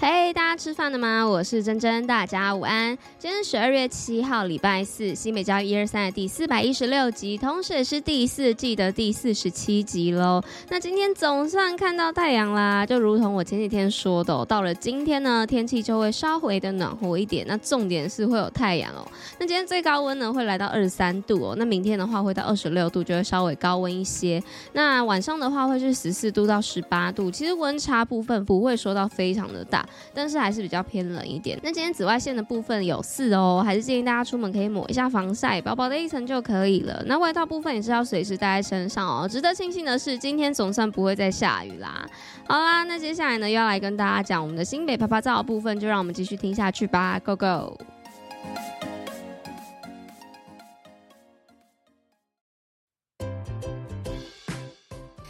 嘿大家吃饭了吗？我是珍珍，大家午安。今天是十二月七号，礼拜四，新北教育一二三的第四百一十六集，同时也是第四季的第四十七集喽。那今天总算看到太阳啦，就如同我前几天说的，到了今天呢，天气就会稍微的暖和一点。那重点是会有太阳哦。那今天最高温呢会来到二十三度哦，那明天的话会到二十六度，就会稍微高温一些。那晚上的话会是十四度到十八度，其实温差部分不会说到非常的大。但是还是比较偏冷一点。那今天紫外线的部分有四哦，还是建议大家出门可以抹一下防晒，薄薄的一层就可以了。那外套部分也是要随时带在身上哦。值得庆幸的是，今天总算不会再下雨啦。好啦，那接下来呢，又要来跟大家讲我们的新北趴趴造的部分，就让我们继续听下去吧。Go go！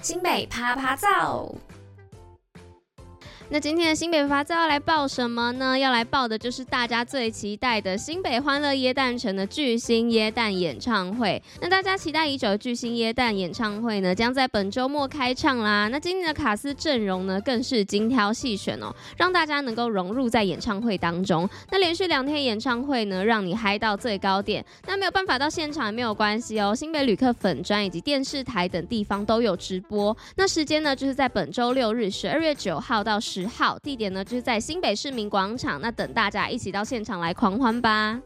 新北趴趴照。那今天的新北趴趴造要来报什么呢？要来报的就是大家最期待的新北欢乐耶诞城的巨星耶诞演唱会。那大家期待已久的巨星耶诞演唱会呢，将在本周末开唱啦。那今年的卡司阵容呢，更是精挑细选哦，让大家能够融入在演唱会当中。那连续两天演唱会呢，让你嗨到最高点。那没有办法到现场也没有关系哦，新北旅客粉专以及电视台等地方都有直播。那时间呢，就是在本周六日十二月九号到十。号，地点呢就是在新北市民广场，那等大家一起到现场来狂欢吧。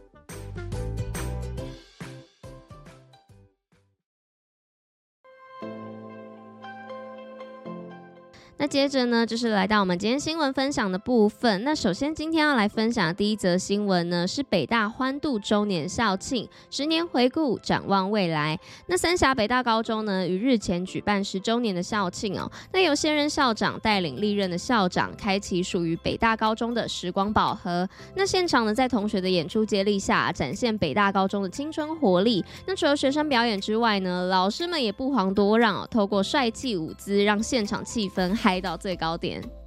接着呢，就是来到我们今天新闻分享的部分。那首先今天要来分享的第一则新闻呢，是北大欢度周年校庆，十年回顾，展望未来。那三峡北大高中呢，于日前举办十周年的校庆哦。那由现任校长带领历任的校长，开启属于北大高中的时光宝盒。那现场呢，在同学的演出接力下，展现北大高中的青春活力。那除了学生表演之外呢，老师们也不遑多让哦，透过帅气舞姿，让现场气氛。嗨飞到最高点。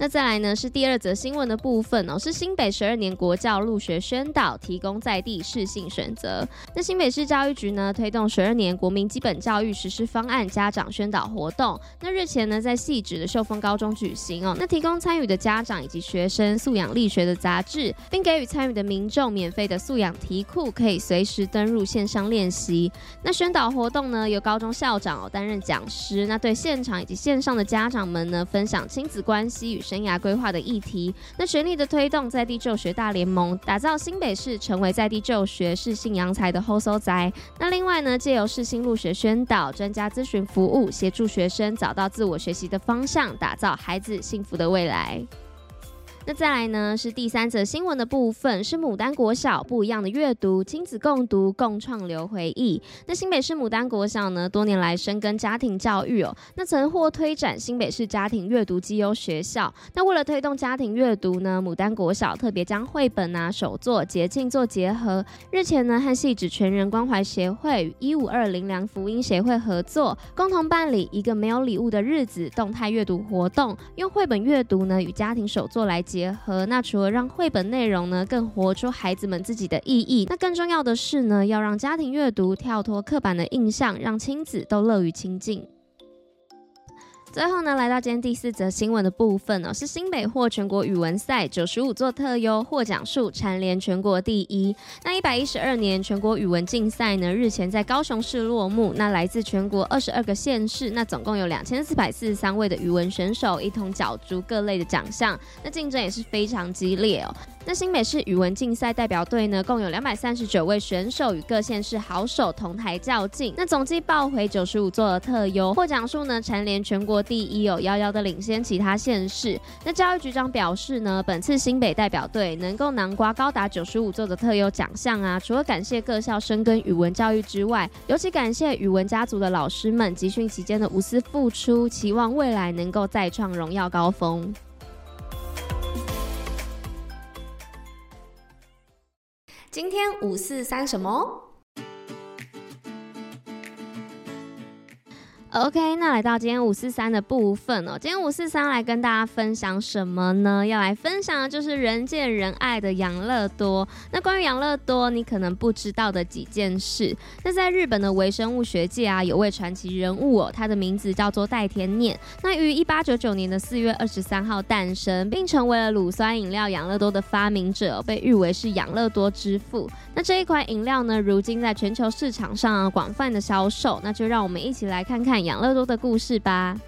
那再来呢，是第二则新闻的部分哦，是新北十二年国教入学宣导，提供在地适性选择。那新北市教育局呢，推动十二年国民基本教育实施方案家长宣导活动。那日前呢，在细致的秀峰高中举行哦，那提供参与的家长以及学生素养力学的杂志，并给予参与的民众免费的素养题库，可以随时登入线上练习。那宣导活动呢，由高中校长哦担任讲师，那对现场以及线上的家长们呢，分享亲子关系与生涯规划的议题，那全力的推动在地就学大联盟，打造新北市成为在地就学适性扬才的后搜宅。那另外呢，借由适性入学宣导、专家咨询服务，协助学生找到自我学习的方向，打造孩子幸福的未来。那再来呢，是第三则新闻的部分，是牡丹国小不一样的阅读，亲子共读，共创留回忆。那新北市牡丹国小呢，多年来深耕家庭教育哦，那曾获推展新北市家庭阅读绩优学校。那为了推动家庭阅读呢，牡丹国小特别将绘本啊、手作、节庆做结合。日前呢，和汐止全人关怀协会与一五二灵粮福音协会合作，共同办理一个没有礼物的日子动态阅读活动，用绘本阅读呢与家庭手作来结。结合，那除了让绘本内容呢更活出孩子们自己的意义，那更重要的是呢，要让家庭阅读跳脱刻板的印象，让亲子都乐于亲近。最后呢，来到今天第四则新闻的部分呢、哦，是新北获全国语文赛九十五座特优，获奖数蝉联全国第一。那一百一十二年全国语文竞赛呢，日前在高雄市落幕。那来自全国二十二个县市，那总共有两千四百四十三位的语文选手一同角逐各类的奖项。那竞争也是非常激烈哦。那新北市语文竞赛代表队呢，共有两百三十九位选手与各县市好手同台较劲。那总计抱回九十五座的特优，获奖数呢蝉联全国第一，有遥遥的领先其他县市。那教育局长表示呢，本次新北代表队能够囊括高达九十五座的特优奖项啊，除了感谢各校深耕语文教育之外，尤其感谢语文家族的老师们集训期间的无私付出，期望未来能够再创荣耀高峰。今天五四三什么？OK，那来到今天五四三的部分哦。今天五四三来跟大家分享什么呢？要来分享的就是人见人爱的养乐多。那关于养乐多，你可能不知道的几件事。那在日本的微生物学界啊，有位传奇人物哦，他的名字叫做代田念。那于一八九九年的四月二十三号诞生，并成为了乳酸饮料养乐多的发明者，被誉为是养乐多之父。那这一款饮料呢，如今在全球市场上啊，广泛的销售。那就让我们一起来看看。养乐多的故事吧。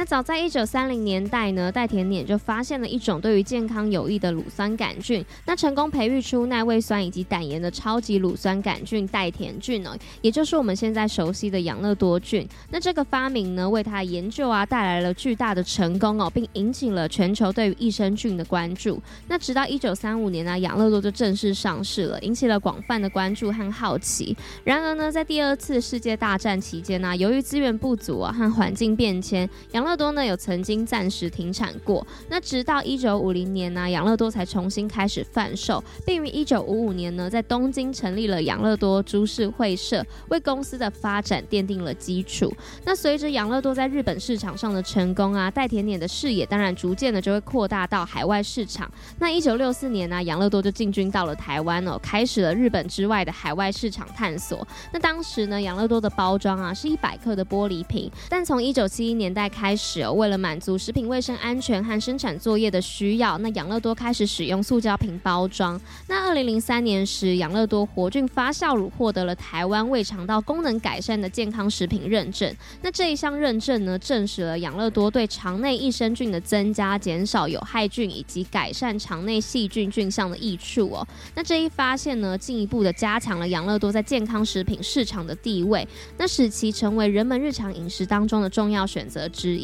那早在一九三零年代呢，代田碾就发现了一种对于健康有益的乳酸杆菌，那成功培育出耐胃酸以及胆盐的超级乳酸杆菌代田菌哦，也就是我们现在熟悉的养乐多菌。那这个发明呢，为他研究啊带来了巨大的成功哦，并引起了全球对于益生菌的关注。那直到一九三五年呢，养乐多就正式上市了，引起了广泛的关注和好奇。然而呢，在第二次世界大战期间呢、由于资源不足啊和环境变迁，养乐乐多呢有曾经暂时停产过，那直到一九五零年呢，养乐多才重新开始贩售，并于一九五五年呢在东京成立了养乐多株式会社，为公司的发展奠定了基础。那随着养乐多在日本市场上的成功啊，代田碾的视野当然逐渐的就会扩大到海外市场。那一九六四年呢，养乐多就进军到了台湾哦，开始了日本之外的海外市场探索。那当时呢，养乐多的包装啊是一百克的玻璃瓶，但从一九七一年代开开始，为了满足食品卫生安全和生产作业的需要，那养乐多开始使用塑胶瓶包装。那二零零三年时，养乐多活菌发酵乳获得了台湾胃肠道功能改善的健康食品认证。那这一项认证呢，证实了养乐多对肠内益生菌的增加、减少有害菌以及改善肠内细菌菌相的益处哦。那这一发现呢，进一步的加强了养乐多在健康食品市场的地位，那使其成为人们日常饮食当中的重要选择之一。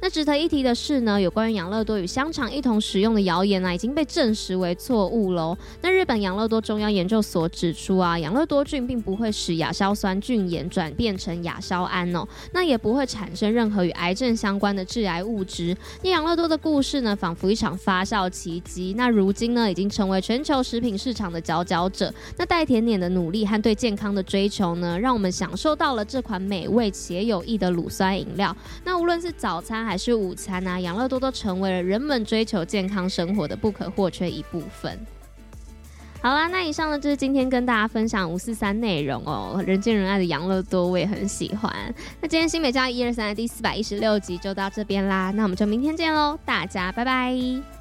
那值得一提的是呢，有关于养乐多与香肠一同使用的谣言啊，已经被证实为错误喽。那日本养乐多中央研究所指出啊，养乐多菌并不会使亚硝酸菌盐转变成亚硝胺哦，那也不会产生任何与癌症相关的致癌物质。那养乐多的故事呢，仿佛一场发酵奇迹。那如今呢，已经成为全球食品市场的佼佼者。那代田碾的努力和对健康的追求呢，让我们享受到了这款美味且有益的乳酸饮料。那无论是早餐还是午餐啊，养乐多都成为了人们追求健康生活的不可或缺一部分。好啦，那以上呢就是今天跟大家分享五四三内容哦，人见人爱的养乐多我也很喜欢。那今天新美家一二三的第四百一十六集就到这边啦，那我们就明天见喽，大家拜拜。